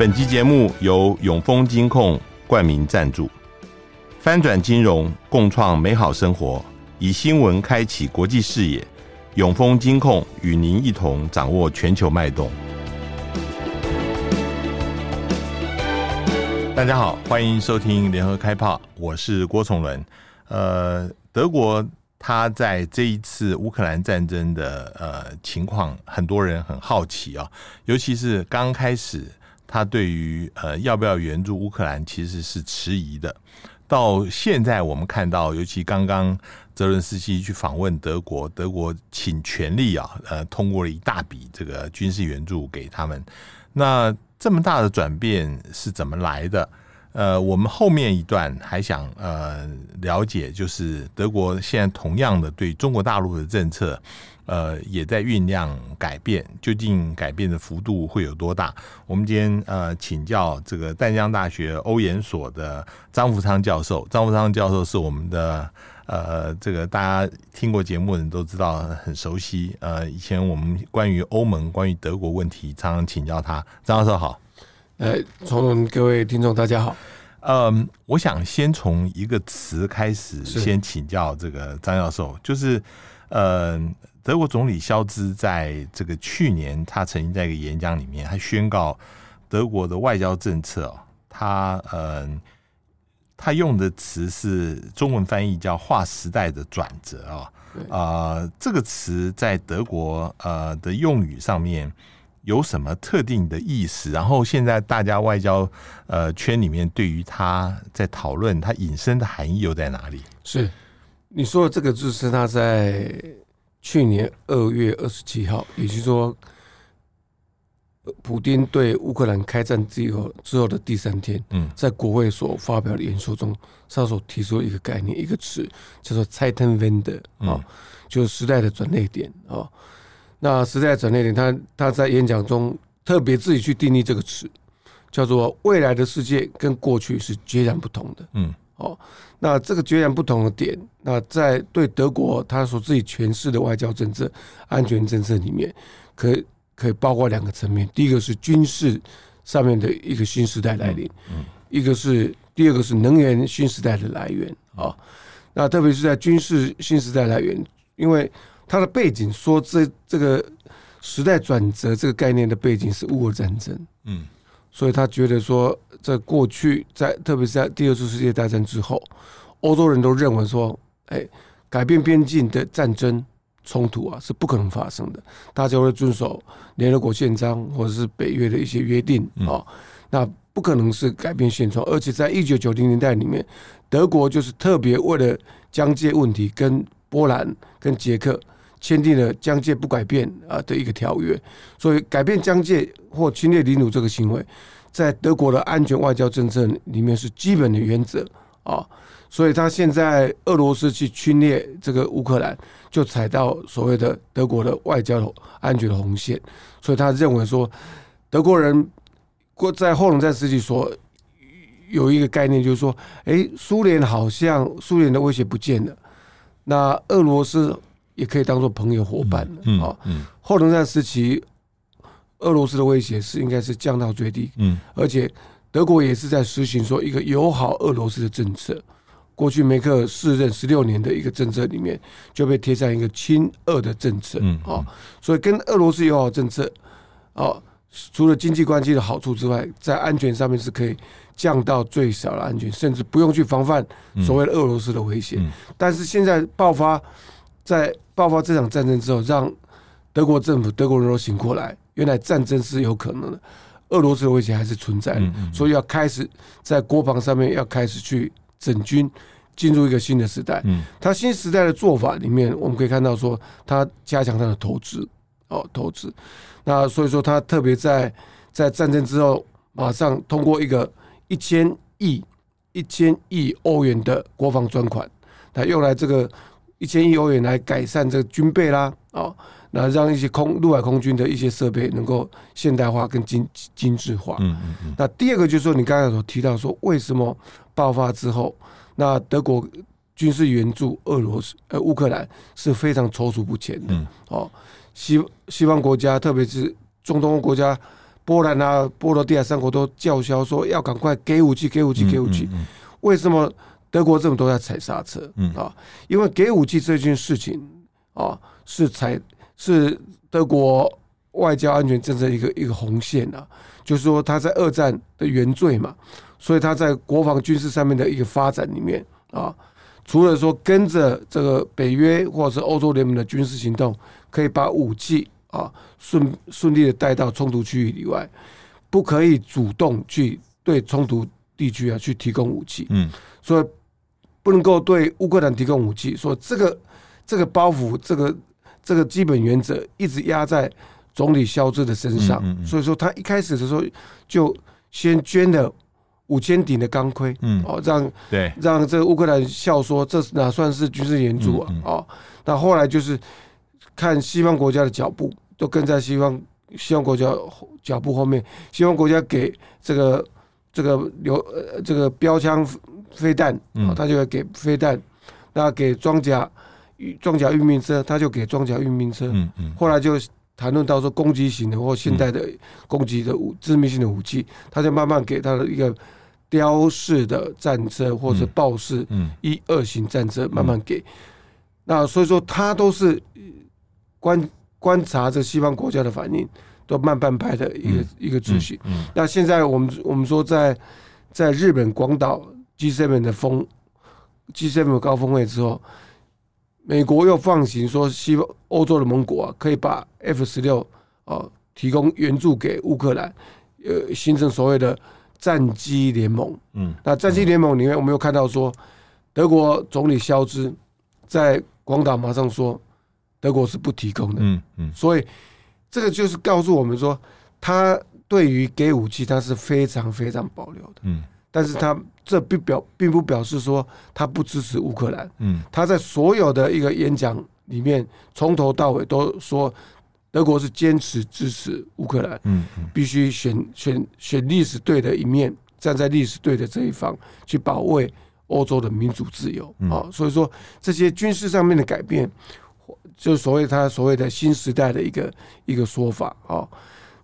本集节目由永丰金控冠名赞助，翻转金融，共创美好生活，以新闻开启国际视野。永丰金控与您一同掌握全球脉动。大家好，欢迎收听联合开炮，我是郭崇伦。呃，德国他在这一次乌克兰战争的呃情况，很多人很好奇啊，尤其是刚开始。他对于呃要不要援助乌克兰其实是迟疑的。到现在我们看到，尤其刚刚泽伦斯基去访问德国，德国请全力啊，呃，通过了一大笔这个军事援助给他们。那这么大的转变是怎么来的？呃，我们后面一段还想呃了解，就是德国现在同样的对中国大陆的政策。呃，也在酝酿改变，究竟改变的幅度会有多大？我们今天呃，请教这个淡江大学欧研所的张福昌教授。张福昌教授是我们的呃，这个大家听过节目的人都知道很熟悉。呃，以前我们关于欧盟、关于德国问题，常常请教他。张教授好，呃，从各位听众大家好。嗯，我想先从一个词开始，先请教这个张教授，就是呃。德国总理肖兹在这个去年，他曾经在一个演讲里面，他宣告德国的外交政策，他嗯，他用的词是中文翻译叫“划时代的转折”啊，啊，这个词在德国呃的用语上面有什么特定的意思？然后现在大家外交呃圈里面对于他在讨论，它引申的含义又在哪里？是你说的这个就是他在。去年二月二十七号，也就是说，普丁对乌克兰开战之后之后的第三天，嗯，在国会所发表的演说中，他所提出一个概念，一个词叫做 “Zeitenwende” 啊，就是时代的转捩点啊。那时代的转捩点，他他在演讲中特别自己去定义这个词，叫做“未来的世界跟过去是截然不同的”。嗯。哦，那这个截然不同的点，那在对德国他所自己诠释的外交政策、安全政策里面，可以可以包括两个层面。第一个是军事上面的一个新时代来临，嗯，一个是第二个是能源新时代的来源啊。那特别是在军事新时代来源，因为它的背景说这这个时代转折这个概念的背景是乌俄战争，嗯。所以他觉得说，在过去，在特别是在第二次世界大战之后，欧洲人都认为说，哎，改变边境的战争冲突啊是不可能发生的，大家会遵守联合国宪章或者是北约的一些约定啊，那不可能是改变现状。而且在一九九零年代里面，德国就是特别为了疆界问题，跟波兰、跟捷克。签订了疆界不改变啊的一个条约，所以改变疆界或侵略领土这个行为，在德国的安全外交政策里面是基本的原则啊。所以他现在俄罗斯去侵略这个乌克兰，就踩到所谓的德国的外交安全的红线。所以他认为说，德国人过在后冷战时期说有一个概念，就是说，哎，苏联好像苏联的威胁不见了，那俄罗斯。也可以当做朋友伙伴嗯啊。后冷战时期，俄罗斯的威胁是应该是降到最低。嗯，而且德国也是在实行说一个友好俄罗斯的政策。过去梅克尔四任十六年的一个政策里面，就被贴上一个亲俄的政策。嗯，啊，所以跟俄罗斯友好政策，啊，除了经济关系的好处之外，在安全上面是可以降到最小的安全，甚至不用去防范所谓的俄罗斯的威胁。但是现在爆发。在爆发这场战争之后，让德国政府、德国人都醒过来，原来战争是有可能的，俄罗斯的威胁还是存在的，所以要开始在国防上面要开始去整军，进入一个新的时代。嗯他新时代的做法里面，我们可以看到说，他加强他的投资哦，投资。那所以说，他特别在在战争之后，马上通过一个一千亿、一千亿欧元的国防专款，他用来这个。一千亿欧元来改善这个军备啦，哦，那让一些空陆海空军的一些设备能够现代化跟精精致化。嗯嗯嗯。那第二个就是说，你刚才所提到说，为什么爆发之后，那德国军事援助俄罗斯呃乌克兰是非常踌躇不前的。哦，西西方国家，特别是中东国家，波兰啊、波罗的海三国都叫嚣说要赶快给武器、给武器、给武器。为什么德国政府都在踩刹车？嗯啊，因为给武器这件事情啊，是踩是德国外交安全政策一个一个红线啊，就是说他在二战的原罪嘛，所以他在国防军事上面的一个发展里面啊。除了说跟着这个北约或者是欧洲联盟的军事行动，可以把武器啊顺顺利的带到冲突区域以外，不可以主动去对冲突地区啊去提供武器。嗯，所以不能够对乌克兰提供武器。说这个这个包袱，这个这个基本原则一直压在总理肖兹的身上。所以说他一开始的时候就先捐了。五千顶的钢盔，嗯，哦，让对让这个乌克兰笑说，这哪算是军事援助啊？哦，那后来就是看西方国家的脚步，都跟在西方西方国家脚步后面，西方国家给这个这个流呃这个标枪飞弹，啊，他就会给飞弹，那给装甲装甲运兵车，他就给装甲运兵车，嗯嗯，后来就谈论到说攻击型的或现代的攻击的武致命性的武器，他就慢慢给他的一个。雕式的战车或者豹式一二型战车慢慢给，那所以说他都是观观察着西方国家的反应，都慢半拍的一个一个秩序。那现在我们我们说在在日本广岛 G7 的峰 G7 高峰会之后，美国又放行说西方欧洲的盟国啊可以把 F 十六啊提供援助给乌克兰，呃形成所谓的。战机联盟，嗯，那战机联盟里面，我们又看到说，德国总理肖兹在广岛马上说，德国是不提供的，嗯嗯，所以这个就是告诉我们说，他对于给武器他是非常非常保留的，嗯，但是他这并表并不表示说他不支持乌克兰，嗯，他在所有的一个演讲里面，从头到尾都说。德国是坚持支持乌克兰，嗯，必须选选选历史对的一面，站在历史对的这一方，去保卫欧洲的民主自由啊。所以说这些军事上面的改变，就所谓他所谓的新时代的一个一个说法啊。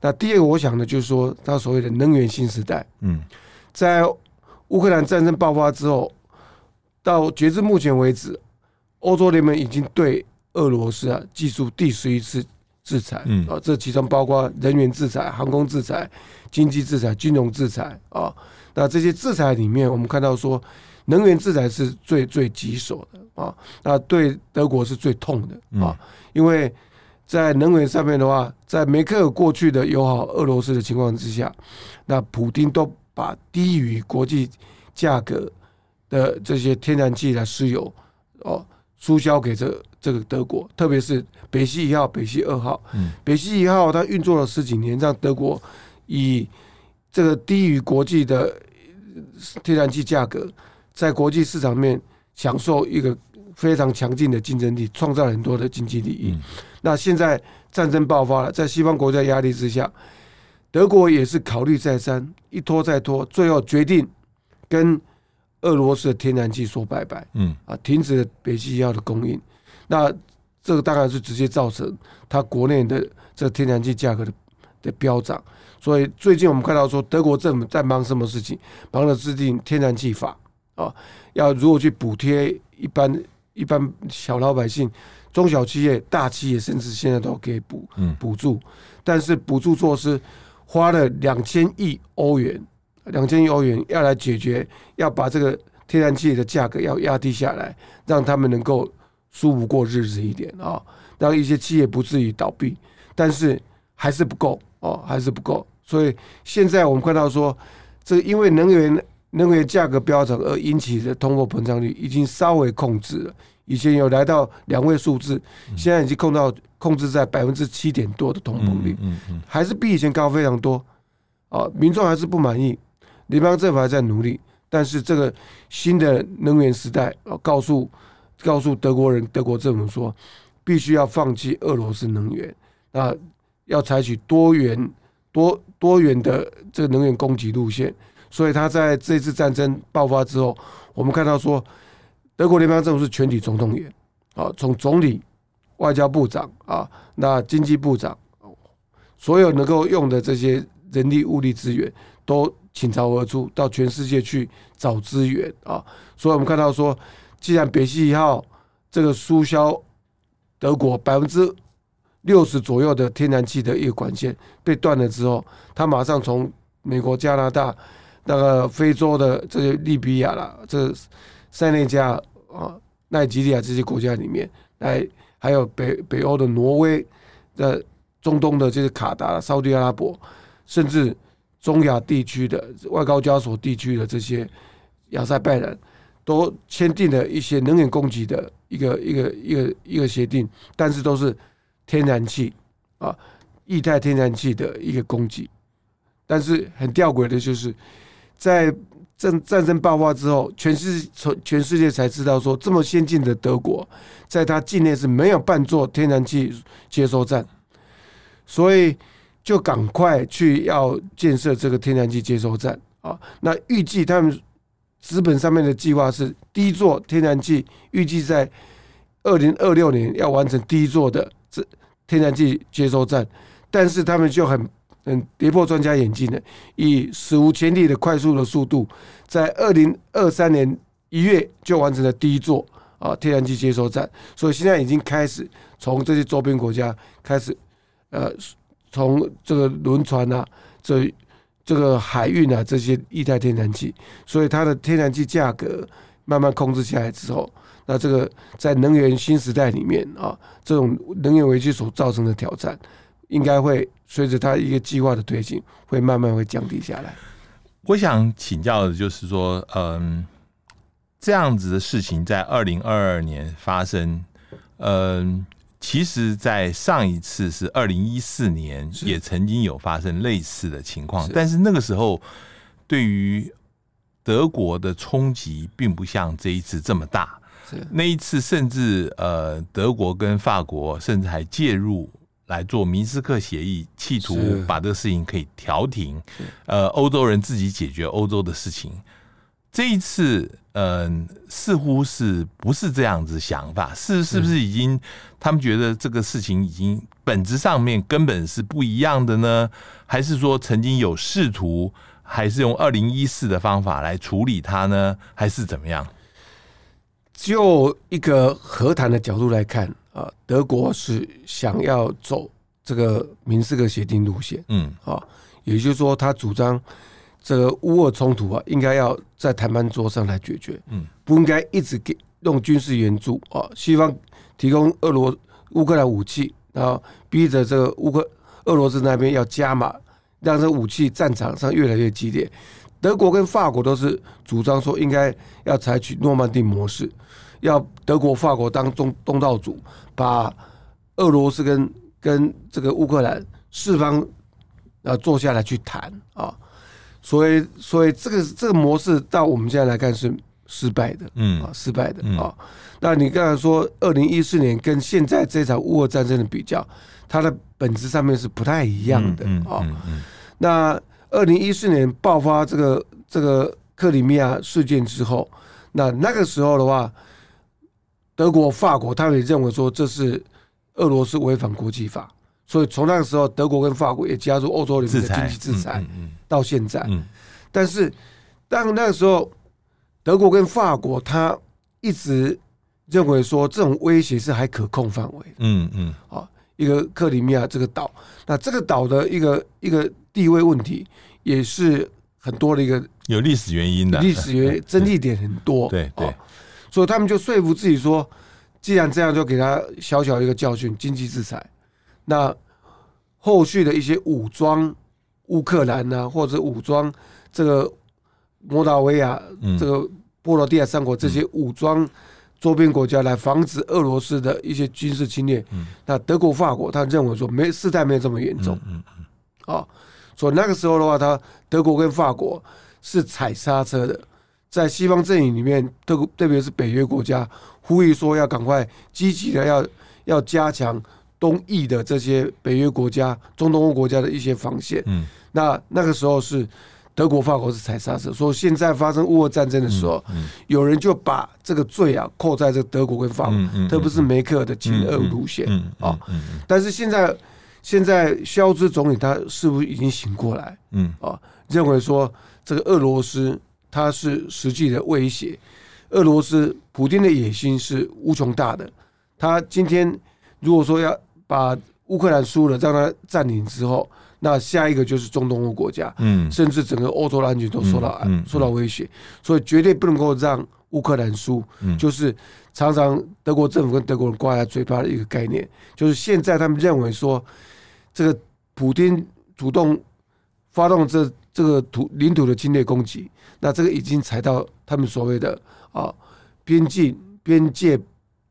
那第二个，我想呢，就是说他所谓的能源新时代，嗯，在乌克兰战争爆发之后，到截至目前为止，欧洲联盟已经对俄罗斯啊技术第十一次。制裁，嗯，啊，这其中包括人员制裁、航空制裁、经济制裁、金融制裁啊。那这些制裁里面，我们看到说，能源制裁是最最棘手的啊。那对德国是最痛的啊，因为在能源上面的话，在梅克尔过去的友好俄罗斯的情况之下，那普丁都把低于国际价格的这些天然气来石油哦，输销给这。这个德国，特别是北溪一号、北溪二号，嗯，北溪一号它运作了十几年，让德国以这个低于国际的天然气价格，在国际市场面享受一个非常强劲的竞争力，创造很多的经济利益。那现在战争爆发了，在西方国家压力之下，德国也是考虑再三，一拖再拖，最后决定跟俄罗斯的天然气说拜拜，嗯，啊，停止了北溪一号的供应。那这个当然是直接造成它国内的这个天然气价格的的飙涨，所以最近我们看到说德国政府在忙什么事情？忙着制定天然气法。啊，要如何去补贴一般一般小老百姓、中小企业、大企业，甚至现在都给补补助，但是补助措施花了两千亿欧元，两千亿欧元要来解决，要把这个天然气的价格要压低下来，让他们能够。舒服过日子一点啊，让一些企业不至于倒闭，但是还是不够哦，还是不够。所以现在我们看到说，这因为能源能源价格飙涨而引起的通货膨胀率已经稍微控制了，以前有来到两位数字，现在已经控到控制在百分之七点多的通膨率，还是比以前高非常多啊。民众还是不满意，联邦政府还在努力，但是这个新的能源时代啊，告诉。告诉德国人，德国政府说，必须要放弃俄罗斯能源，那，要采取多元、多多元的这个能源供给路线。所以他在这次战争爆发之后，我们看到说，德国联邦政府是全体总动员，啊，从总理、外交部长啊，那经济部长，所有能够用的这些人力物力资源都倾巢而出，到全世界去找资源啊。所以我们看到说，既然北溪一号这个输销德国百分之六十左右的天然气的一个管线被断了之后，他马上从美国、加拿大、那个非洲的这些利比亚啦，这塞内加啊、奈及利亚这些国家里面来，还有北北欧的挪威、的中东的这些卡达、沙特阿拉伯，甚至中亚地区的外高加索地区的这些亚塞拜然，都签订了一些能源供给的一个一个一个一个协定，但是都是。天然气啊，液态天然气的一个供给，但是很吊诡的就是，在战战争爆发之后，全世从全世界才知道说，这么先进的德国，在它境内是没有半座天然气接收站，所以就赶快去要建设这个天然气接收站啊。那预计他们资本上面的计划是，第一座天然气预计在二零二六年要完成第一座的这。天然气接收站，但是他们就很嗯跌破专家眼镜的，以史无前例的快速的速度，在二零二三年一月就完成了第一座啊天然气接收站，所以现在已经开始从这些周边国家开始，呃，从这个轮船啊，这这个海运啊这些液态天然气，所以它的天然气价格慢慢控制下来之后。那这个在能源新时代里面啊，这种能源危机所造成的挑战，应该会随着它一个计划的推进，会慢慢会降低下来。我想请教的就是说，嗯，这样子的事情在二零二二年发生，嗯，其实，在上一次是二零一四年，也曾经有发生类似的情况，但是那个时候对于德国的冲击并不像这一次这么大。那一次，甚至呃，德国跟法国甚至还介入来做明斯克协议，企图把这个事情可以调停。呃，欧洲人自己解决欧洲的事情。这一次，嗯、呃，似乎是不是这样子想法？是是不是已经他们觉得这个事情已经本质上面根本是不一样的呢？还是说曾经有试图，还是用二零一四的方法来处理它呢？还是怎么样？就一个和谈的角度来看啊，德国是想要走这个明斯克协定路线，嗯，啊，也就是说，他主张这个乌俄冲突啊，应该要在谈判桌上来解决，嗯，不应该一直给用军事援助。啊，西方提供俄罗乌克兰武器，然后逼着这个乌克俄罗斯那边要加码，让这武器战场上越来越激烈。德国跟法国都是主张说，应该要采取诺曼底模式，要德国、法国当中东道主，把俄罗斯跟跟这个乌克兰四方啊坐下来去谈啊。所以，所以这个这个模式到我们现在来看是失败的，嗯啊，失败的啊。那你刚才说二零一四年跟现在这场乌俄战争的比较，它的本质上面是不太一样的啊。那二零一四年爆发这个这个克里米亚事件之后，那那个时候的话，德国、法国他们也认为说这是俄罗斯违反国际法，所以从那个时候，德国跟法国也加入欧洲里面的经济制裁，到现在。但是当那个时候，德国跟法国他一直认为说这种威胁是还可控范围。嗯嗯，啊，一个克里米亚这个岛，那这个岛的一个一个。地位问题也是很多的一个有历史原因的，历史原因争议点很多，对 对，所以他们就说服自己说，既然这样，就给他小小一个教训，经济制裁。那后续的一些武装乌克兰啊，或者武装这个摩达维亚、这个波罗的海三国这些武装周边国家，来防止俄罗斯的一些军事侵略。那德国、法国他认为说，没事态没有这么严重，啊。所以那个时候的话，他德国跟法国是踩刹车的，在西方阵营里面，特特别是北约国家呼吁说要赶快积极的要要加强东翼的这些北约国家、中东欧国家的一些防线。嗯，那那个时候是德国、法国是踩刹车。说现在发生乌俄战争的时候，有人就把这个罪啊扣在这个德国跟法国，特别是梅克尔的亲俄路线啊。但是现在。现在肖兹总理他是不是已经醒过来？嗯啊，认为说这个俄罗斯它是实际的威胁，俄罗斯普丁的野心是无穷大的。他今天如果说要把乌克兰输了，让他占领之后，那下一个就是中东欧国家，嗯，甚至整个欧洲的安全都受到受到威胁，所以绝对不能够让乌克兰输。就是常常德国政府跟德国人挂在嘴巴的一个概念，就是现在他们认为说，这个普丁主动发动这这个土领土的侵略攻击，那这个已经踩到他们所谓的啊边境边界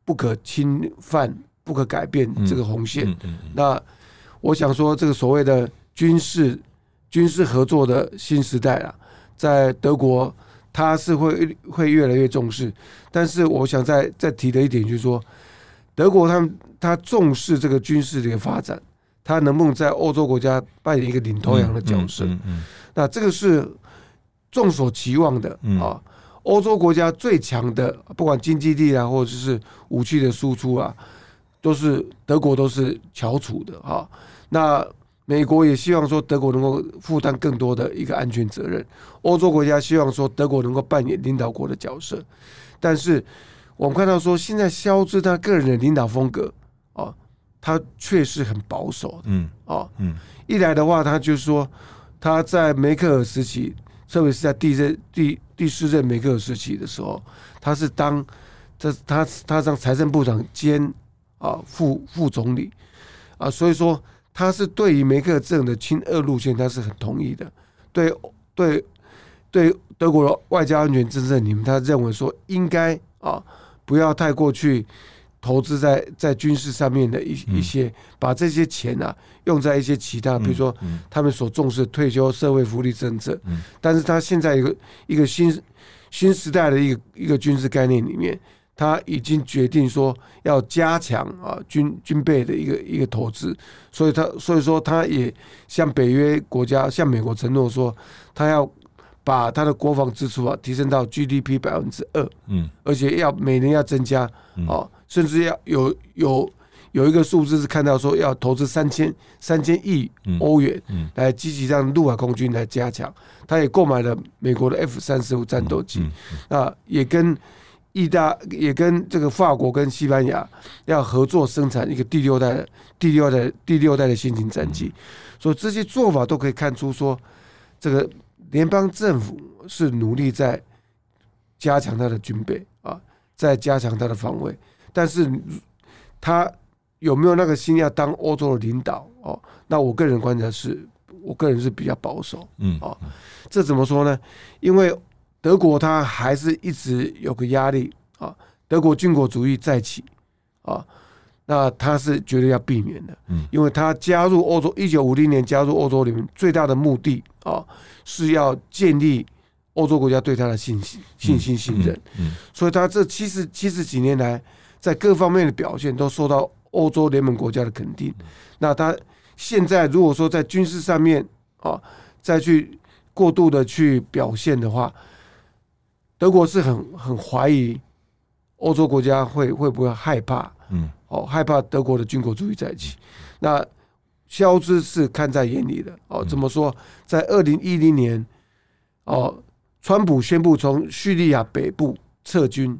不可侵犯。不可改变这个红线。那我想说，这个所谓的军事军事合作的新时代啊，在德国，它是会会越来越重视。但是，我想再再提的一点就是说，德国他们他重视这个军事的一个发展，他能不能在欧洲国家扮演一个领头羊的角色？那这个是众所期望的啊。欧洲国家最强的，不管经济力啊，或者是武器的输出啊。都是德国都是翘楚的哈，那美国也希望说德国能够负担更多的一个安全责任，欧洲国家希望说德国能够扮演领导国的角色，但是我们看到说现在肖兹他个人的领导风格啊，他确实很保守，嗯哦嗯，一来的话他就是说他在梅克尔时期，特别是在第任第第四任梅克尔时期的时候，他是当这他他当财政部长兼。啊，副副总理啊，所以说他是对于梅克尔政的亲俄路线，他是很同意的。对对对，德国的外交安全政策你们，他认为说应该啊，不要太过去投资在在军事上面的一一些，把这些钱啊用在一些其他，比如说他们所重视的退休社会福利政策。但是他现在一个一个新新时代的一个一个军事概念里面。他已经决定说要加强啊军军备的一个一个投资，所以他所以说他也向北约国家向美国承诺说，他要把他的国防支出啊提升到 GDP 百分之二，嗯，而且要每年要增加啊，甚至要有有有一个数字是看到说要投资三千三千亿欧元，嗯，来积极让陆海空军来加强。他也购买了美国的 F 三十五战斗机，那也跟。意大也跟这个法国跟西班牙要合作生产一个第六代的第六代第六代的新型战机，所以这些做法都可以看出说，这个联邦政府是努力在加强他的军备啊，在加强他的防卫，但是他有没有那个心要当欧洲的领导哦？那我个人观察是，我个人是比较保守，嗯，啊，这怎么说呢？因为。德国它还是一直有个压力啊，德国军国主义再起啊，那他是绝对要避免的，嗯，因为他加入欧洲，一九五零年加入欧洲里面最大的目的啊，是要建立欧洲国家对他的信心、信心、信任，嗯，所以他这七十七十几年来，在各方面的表现都受到欧洲联盟国家的肯定。那他现在如果说在军事上面啊，再去过度的去表现的话，德国是很很怀疑欧洲国家会会不会害怕，嗯，哦，害怕德国的军国主义再起。那肖兹是看在眼里的，哦，怎么说？在二零一零年，哦，川普宣布从叙利亚北部撤军，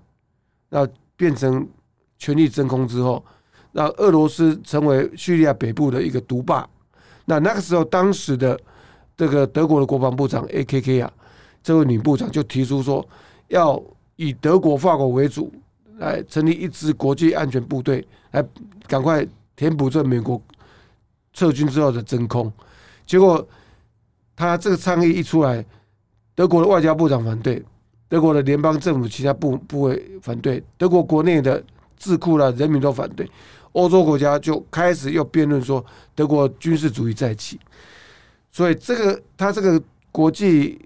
那变成权力真空之后，那俄罗斯成为叙利亚北部的一个独霸。那那个时候，当时的这个德国的国防部长 AKK 啊，这位女部长就提出说。要以德国、法国为主，来成立一支国际安全部队，来赶快填补这美国撤军之后的真空。结果他这个倡议一出来，德国的外交部长反对，德国的联邦政府其他部部位反对，德国国内的智库啦人民都反对，欧洲国家就开始又辩论说德国军事主义再起。所以这个他这个国际。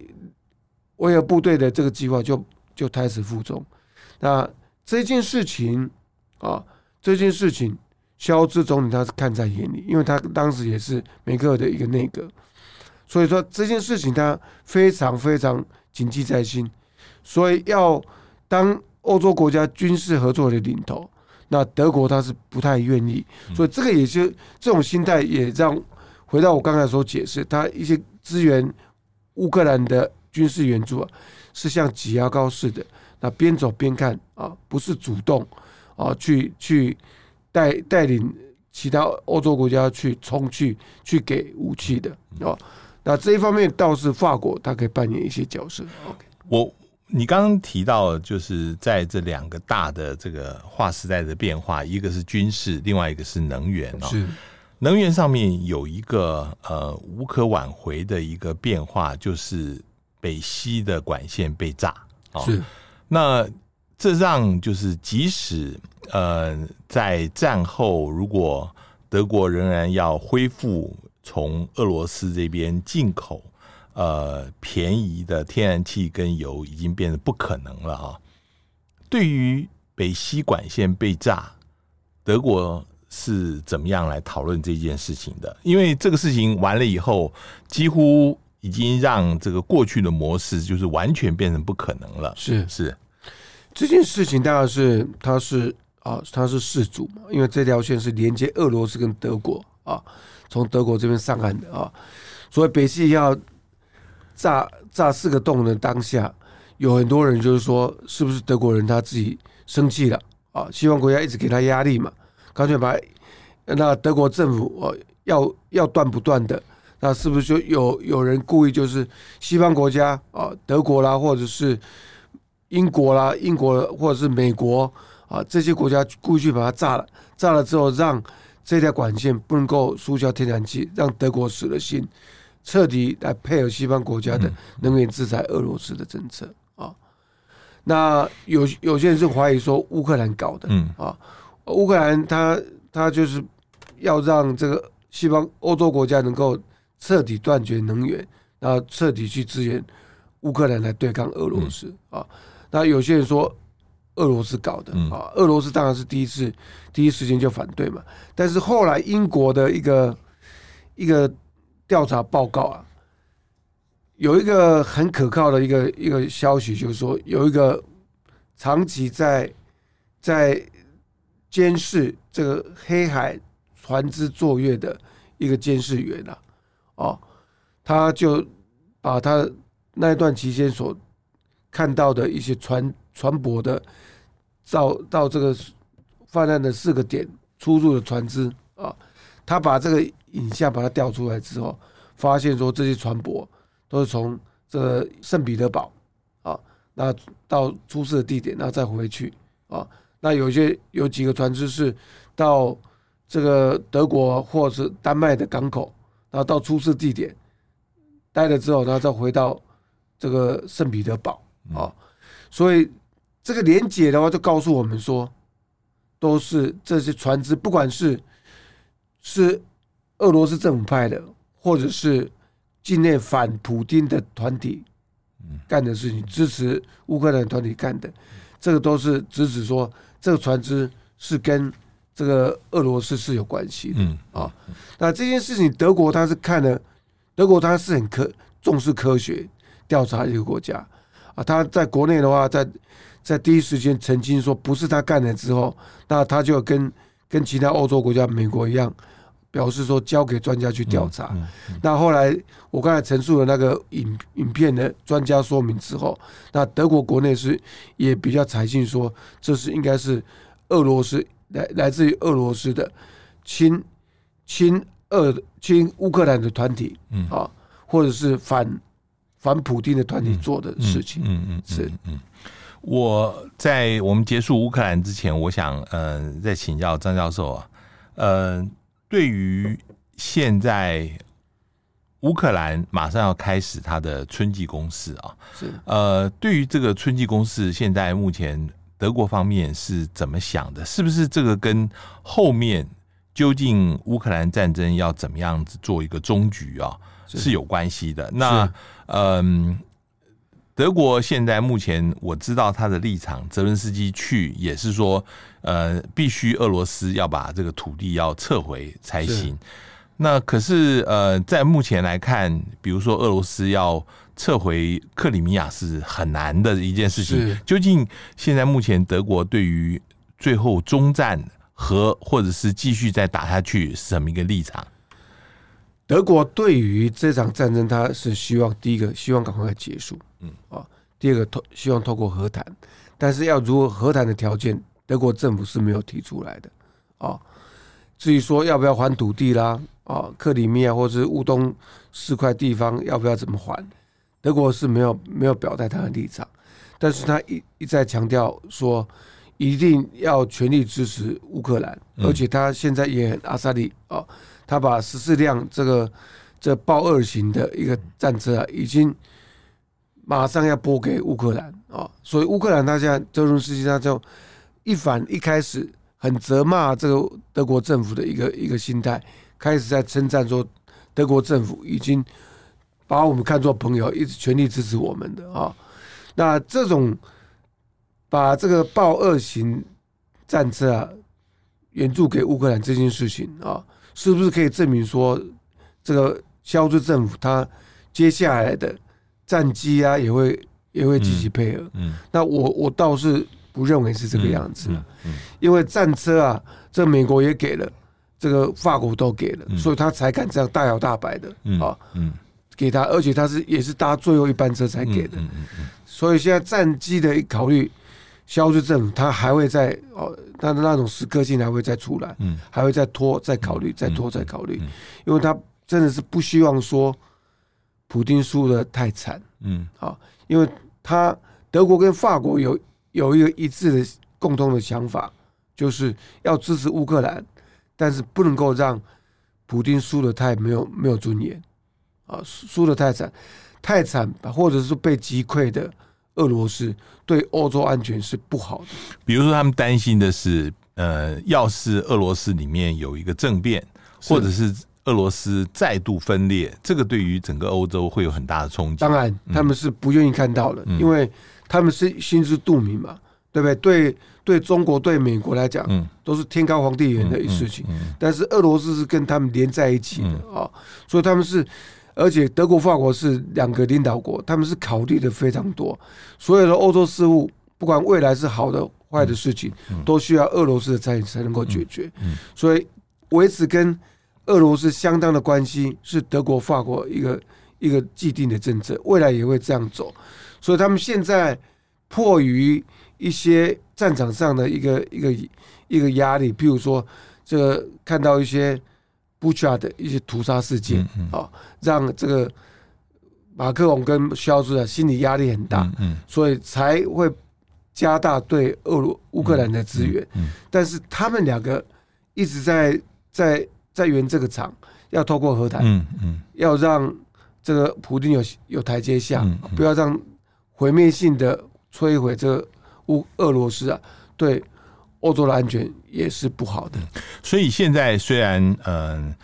维和部队的这个计划就就胎死腹中。那这件事情啊，这件事情，肖兹总理他是看在眼里，因为他当时也是梅克尔的一个内阁，所以说这件事情他非常非常谨记在心。所以要当欧洲国家军事合作的领头，那德国他是不太愿意，所以这个也是这种心态也让回到我刚才所解释，他一些支援乌克兰的军事援助啊，是像挤牙膏似的，那边走边看啊，不是主动啊去去带带领其他欧洲国家去冲去去给武器的啊。那这一方面倒是法国，它可以扮演一些角色。OK，我你刚刚提到，就是在这两个大的这个划时代的变化，一个是军事，另外一个是能源啊。是能源上面有一个呃无可挽回的一个变化，就是北溪的管线被炸啊。是，那这让就是即使呃在战后，如果德国仍然要恢复。从俄罗斯这边进口呃便宜的天然气跟油已经变得不可能了啊！对于北溪管线被炸，德国是怎么样来讨论这件事情的？因为这个事情完了以后，几乎已经让这个过去的模式就是完全变成不可能了。是是，这件事情当然是它是啊，它是事主嘛，因为这条线是连接俄罗斯跟德国啊。从德国这边上岸的啊，所以北溪要炸炸四个洞的当下，有很多人就是说，是不是德国人他自己生气了啊？西方国家一直给他压力嘛，干脆把那德国政府哦要要断不断的，那是不是就有有人故意就是西方国家啊，德国啦，或者是英国啦，英国或者是美国啊这些国家故意去把它炸了，炸了之后让。这条管线不能够输销天然气，让德国死了心，彻底来配合西方国家的能源制裁俄罗斯的政策啊。那有有些人是怀疑说乌克兰搞的，啊，乌克兰他他就是要让这个西方欧洲国家能够彻底断绝能源，然后彻底去支援乌克兰来对抗俄罗斯啊。那有些人说。俄罗斯搞的啊，俄罗斯当然是第一次第一时间就反对嘛。但是后来英国的一个一个调查报告啊，有一个很可靠的一个一个消息，就是说有一个长期在在监视这个黑海船只作业的一个监视员啊，哦，他就把他那一段期间所看到的一些船船舶的。到到这个泛滥的四个点出入的船只啊，他把这个影像把它调出来之后，发现说这些船舶都是从这个圣彼得堡啊，那到出事的地点，然后再回去啊。那有些有几个船只是到这个德国或者是丹麦的港口，然后到出事地点待了之后，然后再回到这个圣彼得堡啊，所以。这个连结的话，就告诉我们说，都是这些船只，不管是是俄罗斯政府派的，或者是。境内反普丁的团体干的事情，支持乌克兰团体干的，这个都是直指说，这个船只是跟这个俄罗斯是有关系的啊。那这件事情，德国他是看了，德国他是很科重视科学调查一个国家。啊，他在国内的话，在在第一时间澄清说不是他干的之后，那他就跟跟其他欧洲国家、美国一样，表示说交给专家去调查。那后来我刚才陈述了那个影影片的专家说明之后，那德国国内是也比较采信说这是应该是俄罗斯来来自于俄罗斯的亲亲俄亲乌克兰的团体啊，或者是反反普丁的团体做的事情。嗯嗯，是嗯。我在我们结束乌克兰之前，我想嗯、呃，再请教张教授啊，呃，对于现在乌克兰马上要开始它的春季攻势啊，是呃，对于这个春季攻势，现在目前德国方面是怎么想的？是不是这个跟后面究竟乌克兰战争要怎么样子做一个终局啊，是有关系的？那嗯。呃德国现在目前我知道他的立场，泽伦斯基去也是说，呃，必须俄罗斯要把这个土地要撤回才行。那可是呃，在目前来看，比如说俄罗斯要撤回克里米亚是很难的一件事情。究竟现在目前德国对于最后终战和或者是继续再打下去是什么一个立场？德国对于这场战争，他是希望第一个希望赶快结束，嗯啊，第二个透希望透过和谈，但是要如何和谈的条件，德国政府是没有提出来的啊。至于说要不要还土地啦，啊，克里米亚或者是乌东四块地方要不要怎么还，德国是没有没有表态他的立场，但是他一一再强调说一定要全力支持乌克兰，而且他现在也很阿萨利啊。他把十四辆这个这豹二型的一个战车啊，已经马上要拨给乌克兰啊，所以乌克兰他现在泽伦斯基他就一反一开始很责骂这个德国政府的一个一个心态，开始在称赞说德国政府已经把我们看作朋友，一直全力支持我们的啊。那这种把这个豹二型战车啊援助给乌克兰这件事情啊。是不是可以证明说，这个肖兹政府他接下来的战机啊，也会也会积极配合？嗯，那我我倒是不认为是这个样子，嗯，因为战车啊，这美国也给了，这个法国都给了，所以他才敢这样大摇大摆的啊，嗯，给他，而且他是也是搭最后一班车才给的，所以现在战机的一考虑。消失政府他还会再哦，他的那种时刻性还会再出来，嗯，还会再拖，再考虑，再拖，再考虑，因为他真的是不希望说普丁输的太惨，嗯，好，因为他德国跟法国有有一个一致的共同的想法，就是要支持乌克兰，但是不能够让普丁输的太没有没有尊严，啊，输的太惨，太惨，或者是被击溃的。俄罗斯对欧洲安全是不好的。比如说，他们担心的是，呃，要是俄罗斯里面有一个政变，或者是俄罗斯再度分裂，这个对于整个欧洲会有很大的冲击。当然，他们是不愿意看到的，因为他们是心知肚明嘛，对不对？对，对中国、对美国来讲，都是天高皇帝远的一事情。但是俄罗斯是跟他们连在一起的啊，所以他们是。而且德国、法国是两个领导国，他们是考虑的非常多。所有的欧洲事务，不管未来是好的、坏的事情，都需要俄罗斯的参与才能够解决。所以维持跟俄罗斯相当的关心，是德国、法国一个一个既定的政策，未来也会这样走。所以他们现在迫于一些战场上的一个一个一个压力，譬如说，这个看到一些。布恰的一些屠杀事件啊，让这个马克龙跟肖斯的心理压力很大，所以才会加大对俄罗乌克兰的支援。但是他们两个一直在在在圆这个场，要透过和谈，嗯嗯要让这个普京有有台阶下，不要让毁灭性的摧毁这个乌俄罗斯啊，对。欧洲的安全也是不好的，所以现在虽然嗯、呃，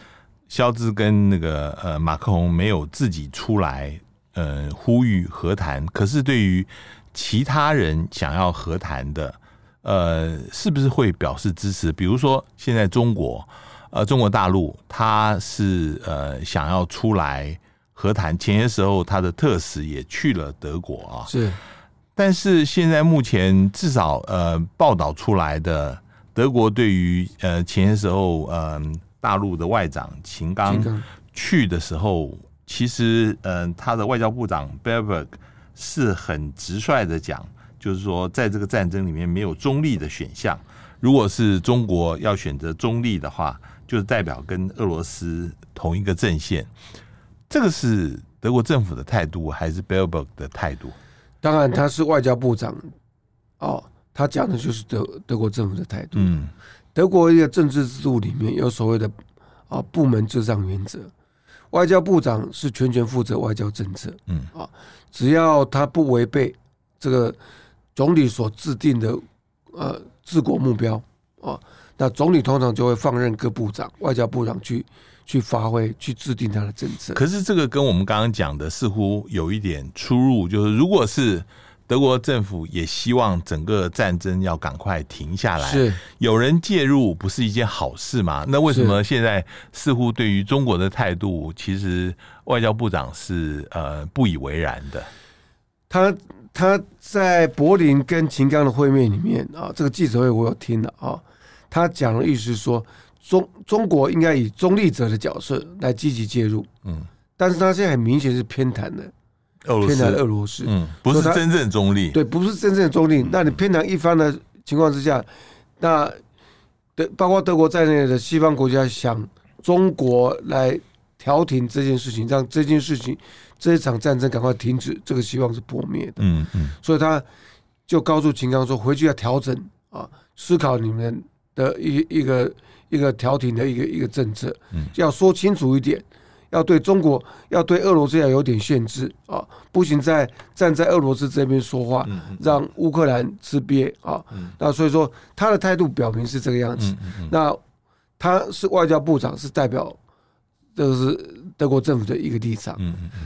肖兹跟那个呃马克宏没有自己出来呃呼吁和谈，可是对于其他人想要和谈的，呃，是不是会表示支持？比如说现在中国呃中国大陆，他是呃想要出来和谈，前些时候他的特使也去了德国啊，是。但是现在目前至少呃报道出来的德国对于呃前些时候呃大陆的外长秦刚去的时候，其实呃他的外交部长 Baerbock 是很直率的讲，就是说在这个战争里面没有中立的选项，如果是中国要选择中立的话，就是代表跟俄罗斯同一个阵线。这个是德国政府的态度还是 Baerbock 的态度？当然，他是外交部长，哦，他讲的就是德德国政府的态度。嗯，德国一个政治制度里面有所谓的啊部门至上原则，外交部长是全权负责外交政策。嗯，啊，只要他不违背这个总理所制定的呃治国目标啊，那总理通常就会放任各部长、外交部长去。去发挥，去制定他的政策。可是这个跟我们刚刚讲的似乎有一点出入，就是如果是德国政府也希望整个战争要赶快停下来，是有人介入，不是一件好事吗？那为什么现在似乎对于中国的态度，其实外交部长是呃不以为然的？他他在柏林跟秦刚的会面里面啊，这个记者会我有听了啊，他讲的意思是说，中中国应该以中立者的角色来积极介入，嗯，但是他现在很明显是偏袒的，偏袒俄罗斯，嗯，不是真正中立，对，不是真正的中立。那你偏袒一方的情况之下，那德包括德国在内的西方国家想中国来调停这件事情，让这件事情。这一场战争赶快停止，这个希望是破灭的。嗯嗯，所以他就告诉秦刚说，回去要调整啊，思考你们的一一个一个调停的一个一个政策，要说清楚一点，要对中国，要对俄罗斯要有点限制啊，不行在站在俄罗斯这边说话，让乌克兰吃瘪啊。那所以说他的态度表明是这个样子。那他是外交部长，是代表。这个是德国政府的一个立场。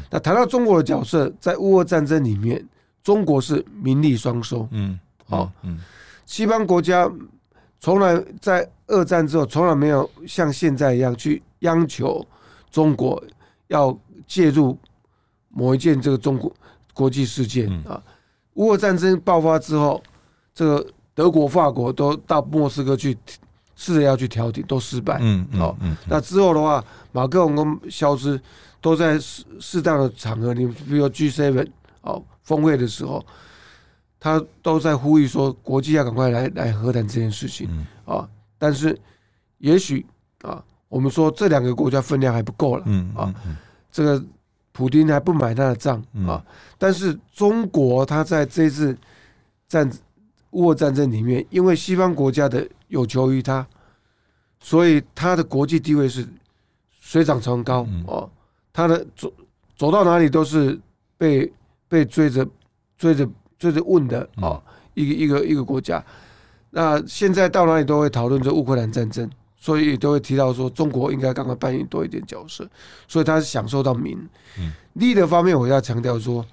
那谈到中国的角色，在乌俄战争里面，中国是名利双收。嗯，好。嗯，西方国家从来在二战之后，从来没有像现在一样去央求中国要介入某一件这个中国国际事件啊。乌俄战争爆发之后，这个德国、法国都到莫斯科去。试着要去调停，都失败。嗯，好，那之后的话，马克龙跟萧兹都在适适当的场合，你比如说 G7 哦峰会的时候，他都在呼吁说，国际要赶快来来和谈这件事情。啊，但是也许啊，我们说这两个国家分量还不够了。嗯啊，这个普京还不买他的账啊。但是中国他在这次战乌俄战争里面，因为西方国家的有求于他，所以他的国际地位是水涨船高哦。他的走走到哪里都是被被追着追着追着问的哦，一个一个一个国家。那现在到哪里都会讨论这乌克兰战争，所以都会提到说中国应该赶快扮演多一点角色。所以他是享受到名。利的方面，我要强调说，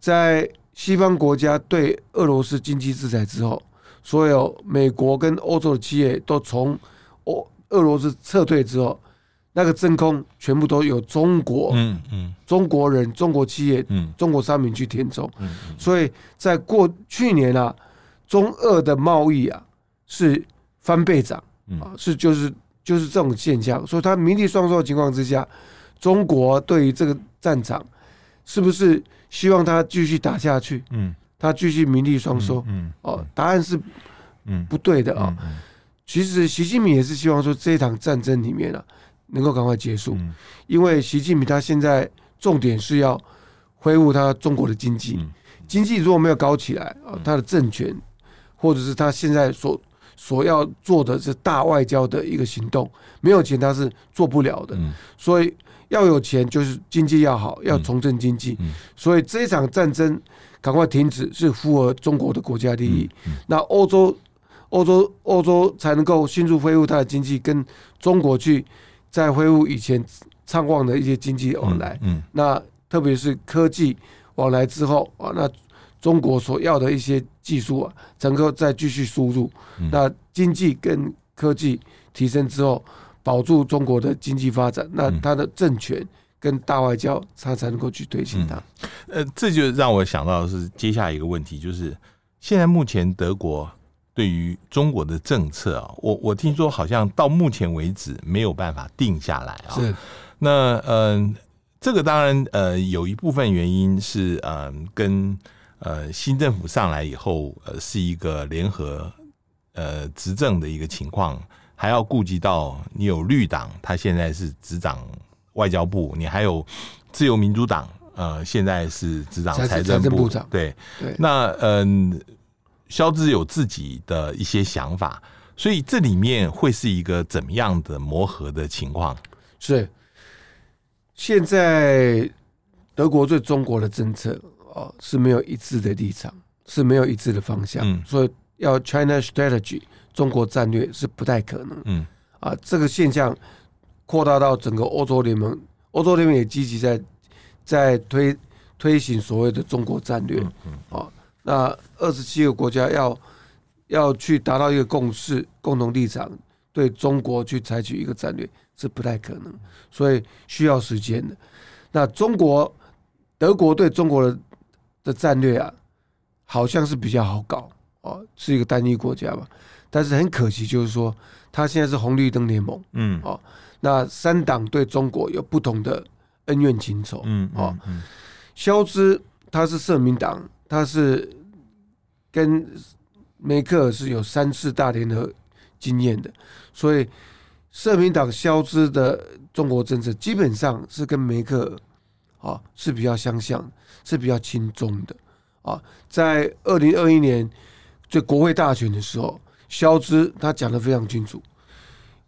在西方国家对俄罗斯经济制裁之后。所有美国跟欧洲的企业都从俄俄罗斯撤退之后，那个真空全部都有中国，嗯嗯，中国人、中国企业、嗯，中国商品去填充，嗯，所以在过去年啊，中俄的贸易啊是翻倍涨，啊，是就是就是这种现象，所以它名利双收的情况之下，中国对于这个战场是不是希望它继续打下去？嗯。他继续名利双收，嗯，哦，答案是，嗯，不对的啊。其实习近平也是希望说这一场战争里面啊，能够赶快结束，因为习近平他现在重点是要恢复他中国的经济，经济如果没有搞起来啊，他的政权或者是他现在所所要做的是大外交的一个行动，没有钱他是做不了的，所以要有钱就是经济要好，要重振经济，所以这一场战争。赶快停止是符合中国的国家利益，那欧洲、欧洲、欧洲才能够迅速恢复它的经济，跟中国去再恢复以前畅旺的一些经济往来。嗯那特别是科技往来之后啊，那中国所要的一些技术啊，能够再继续输入。那经济跟科技提升之后，保住中国的经济发展，那它的政权。跟大外交，他才能够去推行它。呃，这就让我想到的是接下来一个问题，就是现在目前德国对于中国的政策啊，我我听说好像到目前为止没有办法定下来啊。是。那嗯、呃，这个当然呃有一部分原因是嗯、呃、跟呃新政府上来以后呃是一个联合呃执政的一个情况，还要顾及到你有绿党，他现在是执掌。外交部，你还有自由民主党，呃，现在是执掌财政部长，对对。那嗯，萧兹有自己的一些想法，所以这里面会是一个怎么样的磨合的情况？是现在德国对中国的政策哦是没有一致的立场，是没有一致的方向，嗯，所以要 China Strategy 中国战略是不太可能，嗯啊，这个现象。扩大到整个欧洲联盟，欧洲联盟也积极在在推推行所谓的中国战略。嗯啊，那二十七个国家要要去达到一个共识、共同立场，对中国去采取一个战略是不太可能，所以需要时间的。那中国、德国对中国的的战略啊，好像是比较好搞哦，是一个单一国家吧。但是很可惜，就是说他现在是红绿灯联盟，嗯，哦，那三党对中国有不同的恩怨情仇，嗯，哦，萧兹他是社民党，他是跟梅克尔是有三次大联合经验的，所以社民党萧兹的中国政策基本上是跟梅克尔。啊，是比较相像，是比较亲中的啊。在二零二一年这国会大选的时候，肖兹他讲得非常清楚，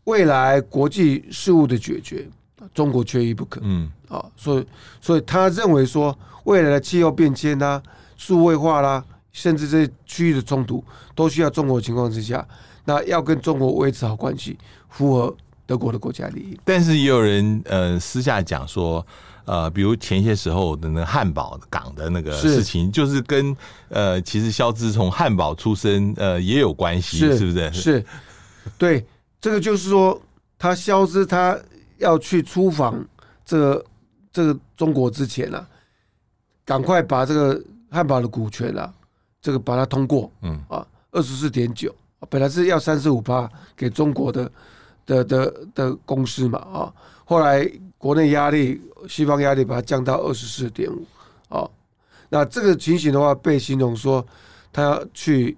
未来国际事务的解决，中国缺一不可。嗯，啊，所以所以他认为说，未来的气候变迁啦、数位化啦，甚至这些区域的冲突，都需要中国的情况之下，那要跟中国维持好关系，符合德国的国家利益。但是也有人呃私下讲说。呃，比如前些时候的那个汉堡港的那个事情，是就是跟呃，其实肖兹从汉堡出身，呃，也有关系，是，是不是？是，对，这个就是说，他肖兹他要去出访这个这个中国之前啊，赶快把这个汉堡的股权啊，这个把它通过，嗯。啊，二十四点九，本来是要三十五趴给中国的的的的公司嘛，啊，后来。国内压力，西方压力把它降到二十四点五，啊，那这个情形的话，被形容说他要去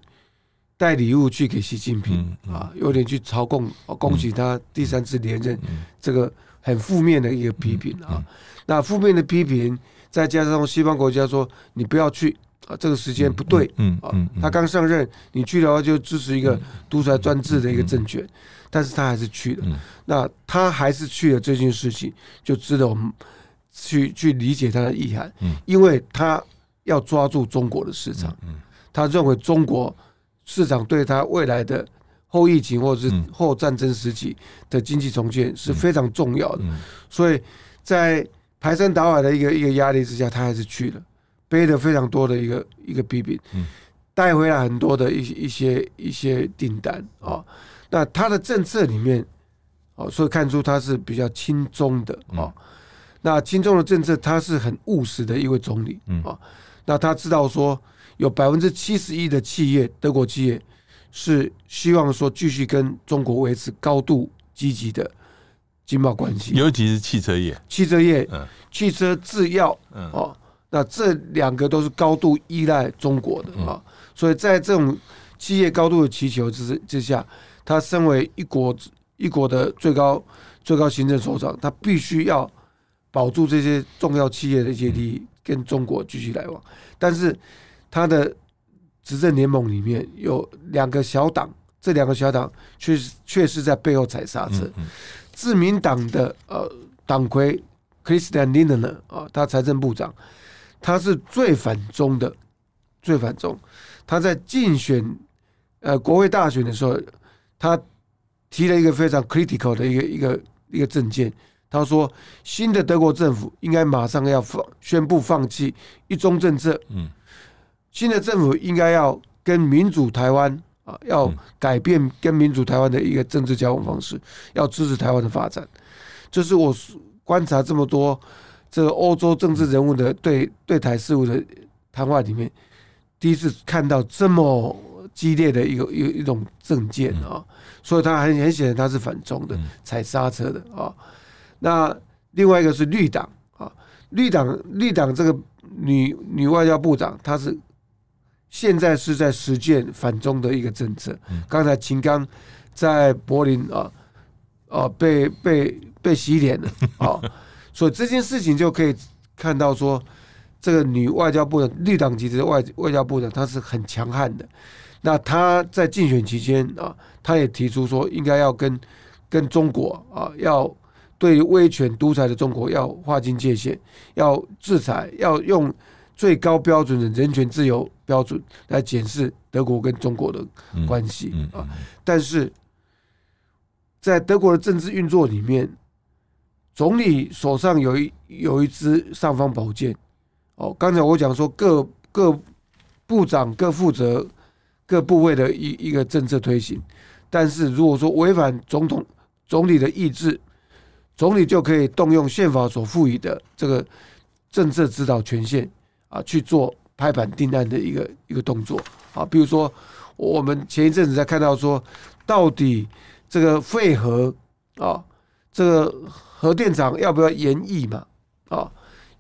带礼物去给习近平啊，有点去朝贡，恭喜他第三次连任，这个很负面的一个批评啊。那负面的批评，再加上西方国家说你不要去啊，这个时间不对，嗯啊，他刚上任，你去的话就支持一个独裁专制的一个政权。但是他还是去了，嗯、那他还是去了这件事情，就值得我们去去理解他的意涵，嗯、因为他要抓住中国的市场，嗯嗯、他认为中国市场对他未来的后疫情或者是后战争时期的经济重建是非常重要的，所以在排山倒海的一个一个压力之下，他还是去了，背了非常多的一个一个批评，带、嗯、回来很多的一些一些一些订单啊。哦那他的政策里面，哦，所以看出他是比较轻中的哦。那轻中的政策，他是很务实的一位总理啊。那他知道说，有百分之七十一的企业，德国企业是希望说继续跟中国维持高度积极的经贸关系，尤其是汽车业、汽车业、汽车制药哦。那这两个都是高度依赖中国的啊。所以在这种企业高度的祈求之之下。他身为一国一国的最高最高行政首长，他必须要保住这些重要企业的一些利益，跟中国继续来往。但是他的执政联盟里面有两个小党，这两个小党确实确实在背后踩刹车。自民党的呃党魁 Christian Lindner 啊，他财政部长，他是最反中的，最反中。他在竞选呃国会大选的时候。他提了一个非常 critical 的一个一个一个政见，他说新的德国政府应该马上要放宣布放弃一中政策，嗯，新的政府应该要跟民主台湾啊，要改变跟民主台湾的一个政治交往方式，要支持台湾的发展。这是我观察这么多这个欧洲政治人物的对对台事务的谈话里面，第一次看到这么。激烈的一个一一种政见啊，所以他很很显然他是反中的，踩刹车的啊。那另外一个是绿党啊，绿党绿党这个女女外交部长，她是现在是在实践反中的一个政策。刚才秦刚在柏林啊啊被被被洗脸了啊，所以这件事情就可以看到说，这个女外交部长绿党籍的外外交部长，她是很强悍的。那她在竞选期间啊，她也提出说，应该要跟跟中国啊，要对威权独裁的中国要划清界限，要制裁，要用最高标准的人权自由标准来检视德国跟中国的关系啊。但是在德国的政治运作里面，总理手上有一有一支尚方宝剑哦。刚才我讲说各各部长各负责。各部位的一一个政策推行，但是如果说违反总统总理的意志，总理就可以动用宪法所赋予的这个政策指导权限啊，去做拍板定案的一个一个动作啊。比如说，我们前一阵子在看到说，到底这个废核啊，这个核电厂要不要延役嘛？啊，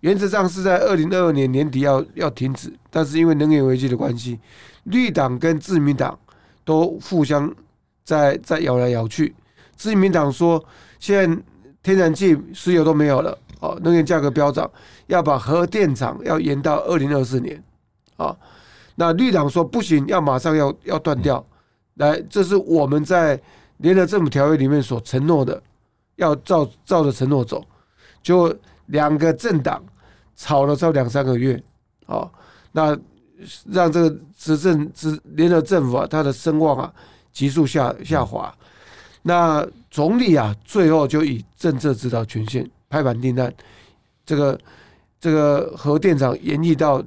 原则上是在二零二二年年底要要停止，但是因为能源危机的关系，绿党跟自民党都互相在在摇来摇去。自民党说，现在天然气、石油都没有了，哦，能源价格飙涨，要把核电厂要延到二零二四年，啊，那绿党说不行，要马上要要断掉，来，这是我们在联合政府条约里面所承诺的，要照照着承诺走，就两个政党吵了差两三个月，哦，那让这个执政执联合政府啊，他的声望啊急速下下滑。那总理啊，最后就以政策指导权限拍板定案，这个这个核电厂延役到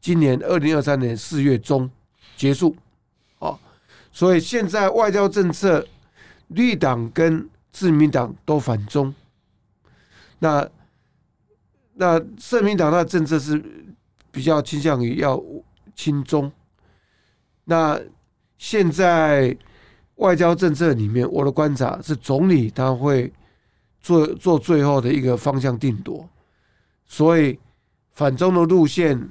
今年二零二三年四月中结束，哦，所以现在外交政策，绿党跟自民党都反中，那那社民党的政策是比较倾向于要亲中，那现在。外交政策里面，我的观察是总理他会做做最后的一个方向定夺，所以反中的路线、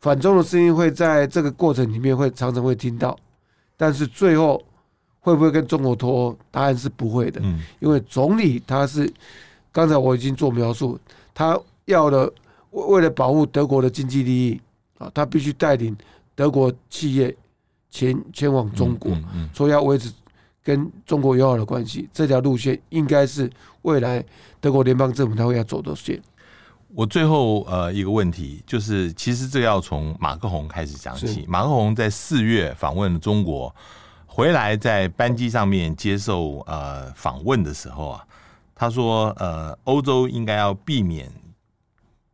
反中的声音会在这个过程里面会常常会听到，但是最后会不会跟中国脱钩？答案是不会的，嗯因为总理他是刚才我已经做描述，他要的为为了保护德国的经济利益啊，他必须带领德国企业。前前往中国，所以要维持跟中国友好的关系，这条路线应该是未来德国联邦政府他会要走的线。我最后呃一个问题就是，其实这个要从马克宏开始讲起。马克宏在四月访问中国，回来在班机上面接受呃访问的时候啊，他说呃欧洲应该要避免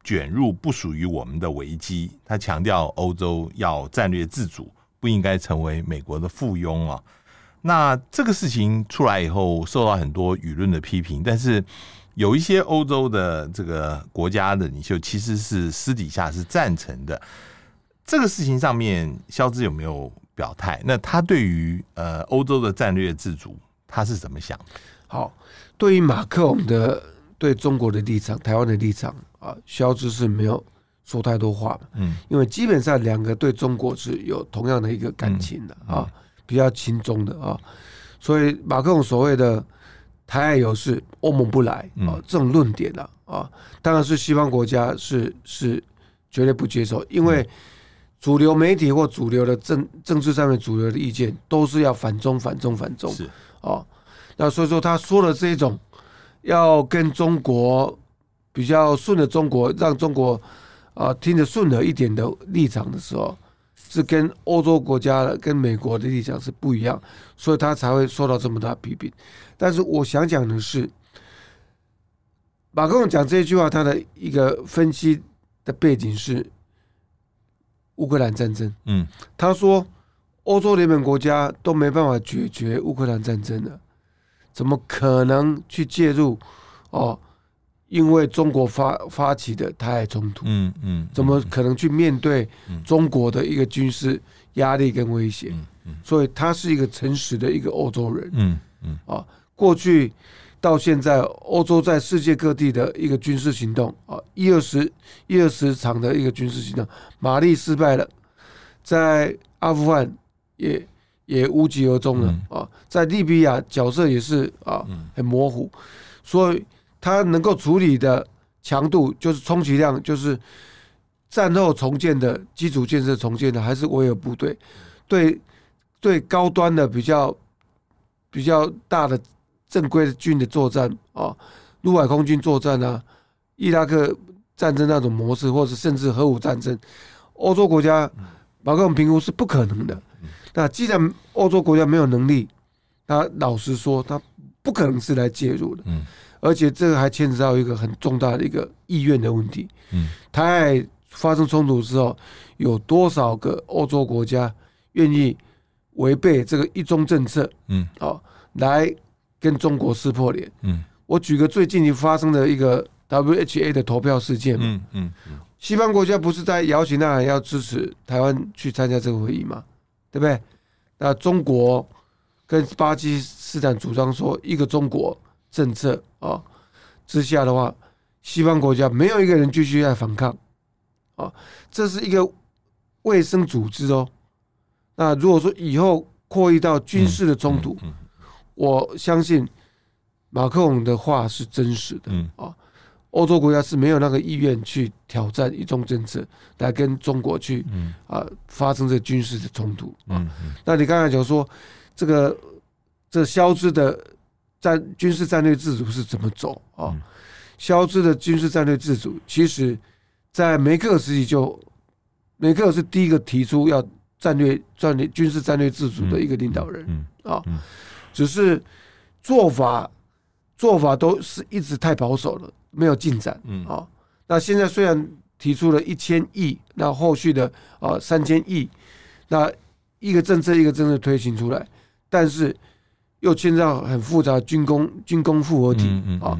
卷入不属于我们的危机，他强调欧洲要战略自主。不应该成为美国的附庸啊！那这个事情出来以后，受到很多舆论的批评。但是有一些欧洲的这个国家的领袖，其实是私底下是赞成的。这个事情上面，肖兹有没有表态？那他对于呃欧洲的战略自主，他是怎么想的？好，对于马克龙的对中国的立场、台湾的立场啊，肖志是没有。说太多话，嗯，因为基本上两个对中国是有同样的一个感情的啊，比较亲中的啊，所以马克龙所谓的台海有事，欧盟不来啊，这种论点呢啊，当然是西方国家是是绝对不接受，因为主流媒体或主流的政政治上面主流的意见都是要反中反中反中是啊，那所以说他说的这一种要跟中国比较顺着中国，让中国。啊，听着顺耳一点的立场的时候，是跟欧洲国家的、跟美国的立场是不一样，所以他才会受到这么大批评。但是我想讲的是，马克龙讲这句话，他的一个分析的背景是乌克兰战争。嗯，他说欧洲联盟国家都没办法解决乌克兰战争了，怎么可能去介入？哦。因为中国发发起的台海冲突，嗯嗯，怎么可能去面对中国的一个军事压力跟威胁？嗯所以他是一个诚实的一个欧洲人，嗯嗯啊，过去到现在，欧洲在世界各地的一个军事行动啊，一二十一二十场的一个军事行动，马利失败了，在阿富汗也也无疾而终了啊，在利比亚角色也是啊很模糊，所以。他能够处理的强度，就是充其量就是战后重建的基础建设重建的，还是维尔部队。对对，高端的比较比较大的正规的军的作战啊，陆海空军作战啊，伊拉克战争那种模式，或者甚至核武战争，欧洲国家马克龙评估是不可能的。那既然欧洲国家没有能力，他老实说，他不可能是来介入的。而且这个还牵扯到一个很重大的一个意愿的问题。嗯，台海发生冲突之后，有多少个欧洲国家愿意违背这个一中政策？嗯，好，来跟中国撕破脸。嗯，我举个最近发生的一个 WHA 的投票事件嘛。嗯嗯嗯，西方国家不是在摇旗呐喊要支持台湾去参加这个会议吗？对不对？那中国跟巴基斯坦主张说一个中国政策啊之下的话，西方国家没有一个人继续在反抗啊，这是一个卫生组织哦。那如果说以后扩大到军事的冲突，我相信马克龙的话是真实的啊。欧洲国家是没有那个意愿去挑战一中政策，来跟中国去啊发生这军事的冲突啊。那你刚才讲说这个这消失的战军事战略自主是怎么走啊？肖兹的军事战略自主，其实在梅克尔时期就梅克尔是第一个提出要战略战略军事战略自主的一个领导人啊，只是做法做法都是一直太保守了。没有进展，嗯。啊，那现在虽然提出了一千亿，那后续的啊三千亿，那一个政策一个政策推行出来，但是又牵涉到很复杂军工军工复合体啊，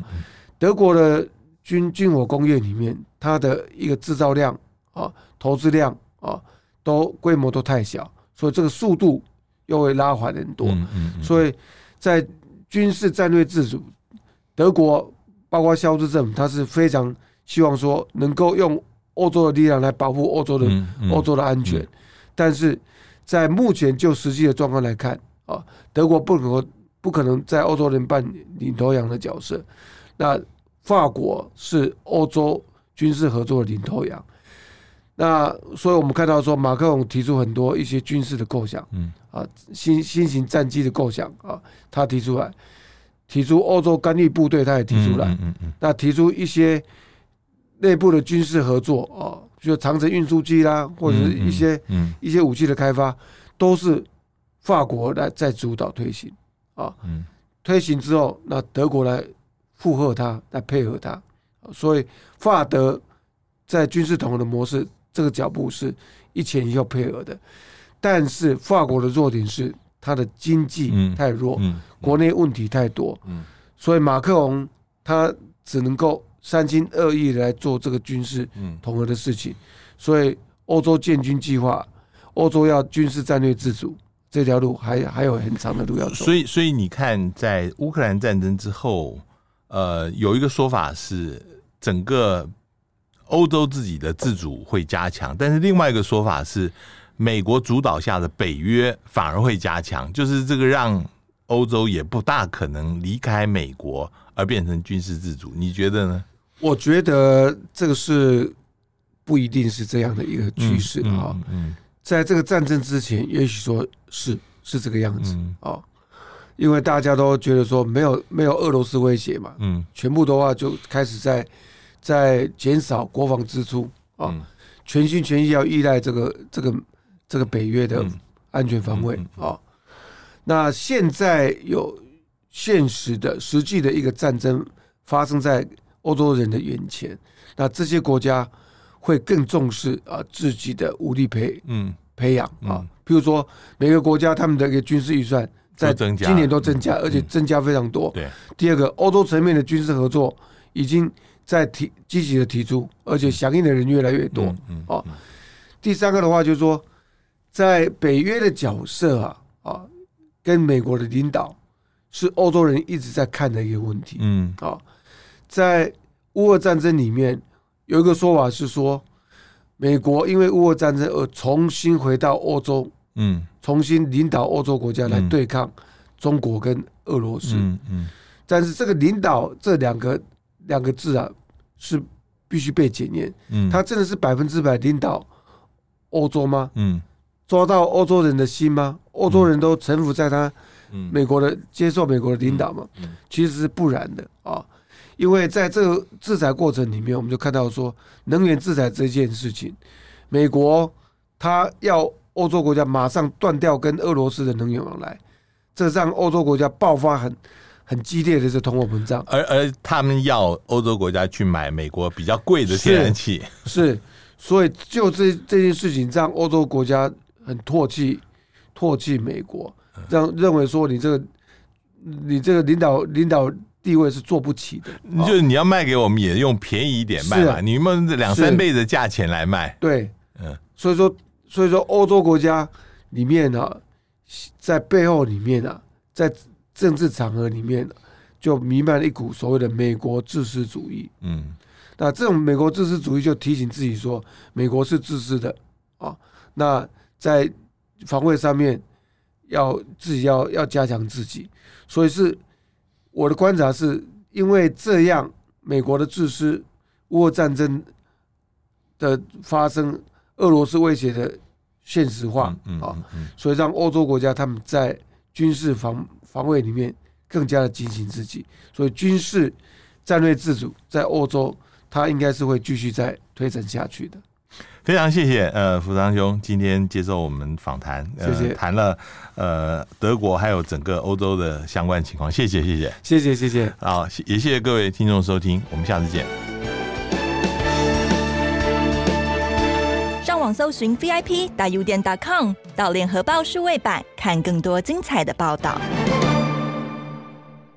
德国的军军火工业里面，它的一个制造量啊、投资量啊，都规模都太小，所以这个速度又会拉缓很多，所以在军事战略自主，德国。包括肖兹政府，他是非常希望说能够用欧洲的力量来保护欧洲的欧洲的安全，但是在目前就实际的状况来看啊，德国不可能不可能在欧洲人扮领头羊的角色，那法国是欧洲军事合作的领头羊，那所以我们看到说马克龙提出很多一些军事的构想，啊新新型战机的构想啊，他提出来。提出欧洲干预部队，他也提出来。嗯嗯那提出一些内部的军事合作啊，就长城运输机啦，或者是一些一些武器的开发，都是法国来在主导推行啊。推行之后，那德国来附和他，来配合他。所以法德在军事统合的模式，这个脚步是一前一后配合的。但是法国的弱点是。它的经济太弱，嗯嗯嗯、国内问题太多，嗯、所以马克龙他只能够三心二意来做这个军事统合的事情。嗯、所以欧洲建军计划，欧洲要军事战略自主这条路还还有很长的路要走。所以，所以你看，在乌克兰战争之后，呃，有一个说法是整个欧洲自己的自主会加强，但是另外一个说法是。美国主导下的北约反而会加强，就是这个让欧洲也不大可能离开美国而变成军事自主，你觉得呢？我觉得这个是不一定是这样的一个趋势啊。嗯，在这个战争之前，也许说是是这个样子啊，因为大家都觉得说没有没有俄罗斯威胁嘛，嗯，全部的话就开始在在减少国防支出啊，全心全意要依赖这个这个。这个北约的安全防卫啊，那现在有现实的、实际的一个战争发生在欧洲人的眼前，那这些国家会更重视啊自己的武力培嗯。培养啊，譬如说每个国家他们的一个军事预算在今年都增加，而且增加非常多。对，第二个欧洲层面的军事合作已经在提积极的提出，而且响应的人越来越多。啊，第三个的话就是说。在北约的角色啊啊，跟美国的领导是欧洲人一直在看的一个问题。嗯，啊，在乌俄战争里面有一个说法是说，美国因为乌俄战争而重新回到欧洲，嗯，重新领导欧洲国家来对抗中国跟俄罗斯。嗯嗯，但是这个领导这两个两个字啊，是必须被检验。嗯，他真的是百分之百领导欧洲吗？嗯。抓到欧洲人的心吗？欧洲人都臣服在他美国的接受美国的领导吗？其实是不然的啊！因为在这个制裁过程里面，我们就看到说，能源制裁这件事情，美国他要欧洲国家马上断掉跟俄罗斯的能源往来，这让欧洲国家爆发很很激烈的这通货膨胀，而而他们要欧洲国家去买美国比较贵的天然气，是，所以就这这件事情让欧洲国家。很唾弃，唾弃美国，这样认为说你这个，你这个领导领导地位是做不起的。就是你要卖给我们，也用便宜一点卖嘛，啊、你们两三倍的价钱来卖。对，嗯，所以说，所以说，欧洲国家里面呢、啊，在背后里面啊，在政治场合里面、啊，就弥漫了一股所谓的美国自私主义。嗯，那这种美国自私主义就提醒自己说，美国是自私的啊。那在防卫上面。要自己要要加强自己，所以是我的观察是，因为这样美国的自私、乌俄战争的发生、俄罗斯威胁的现实化啊，所以让欧洲国家他们在军事防防卫里面更加的警醒自己，所以军事战略自主在欧洲，它应该是会继续再推陈下去的。非常谢谢呃，福昌兄今天接受我们访谈，谢谢谈了呃德国还有整个欧洲的相关情况，谢谢谢谢谢谢谢谢，好，也谢谢各位听众收听，我们下次见。上网搜寻 VIP 大 U 点 .com 到联合报数位版看更多精彩的报道。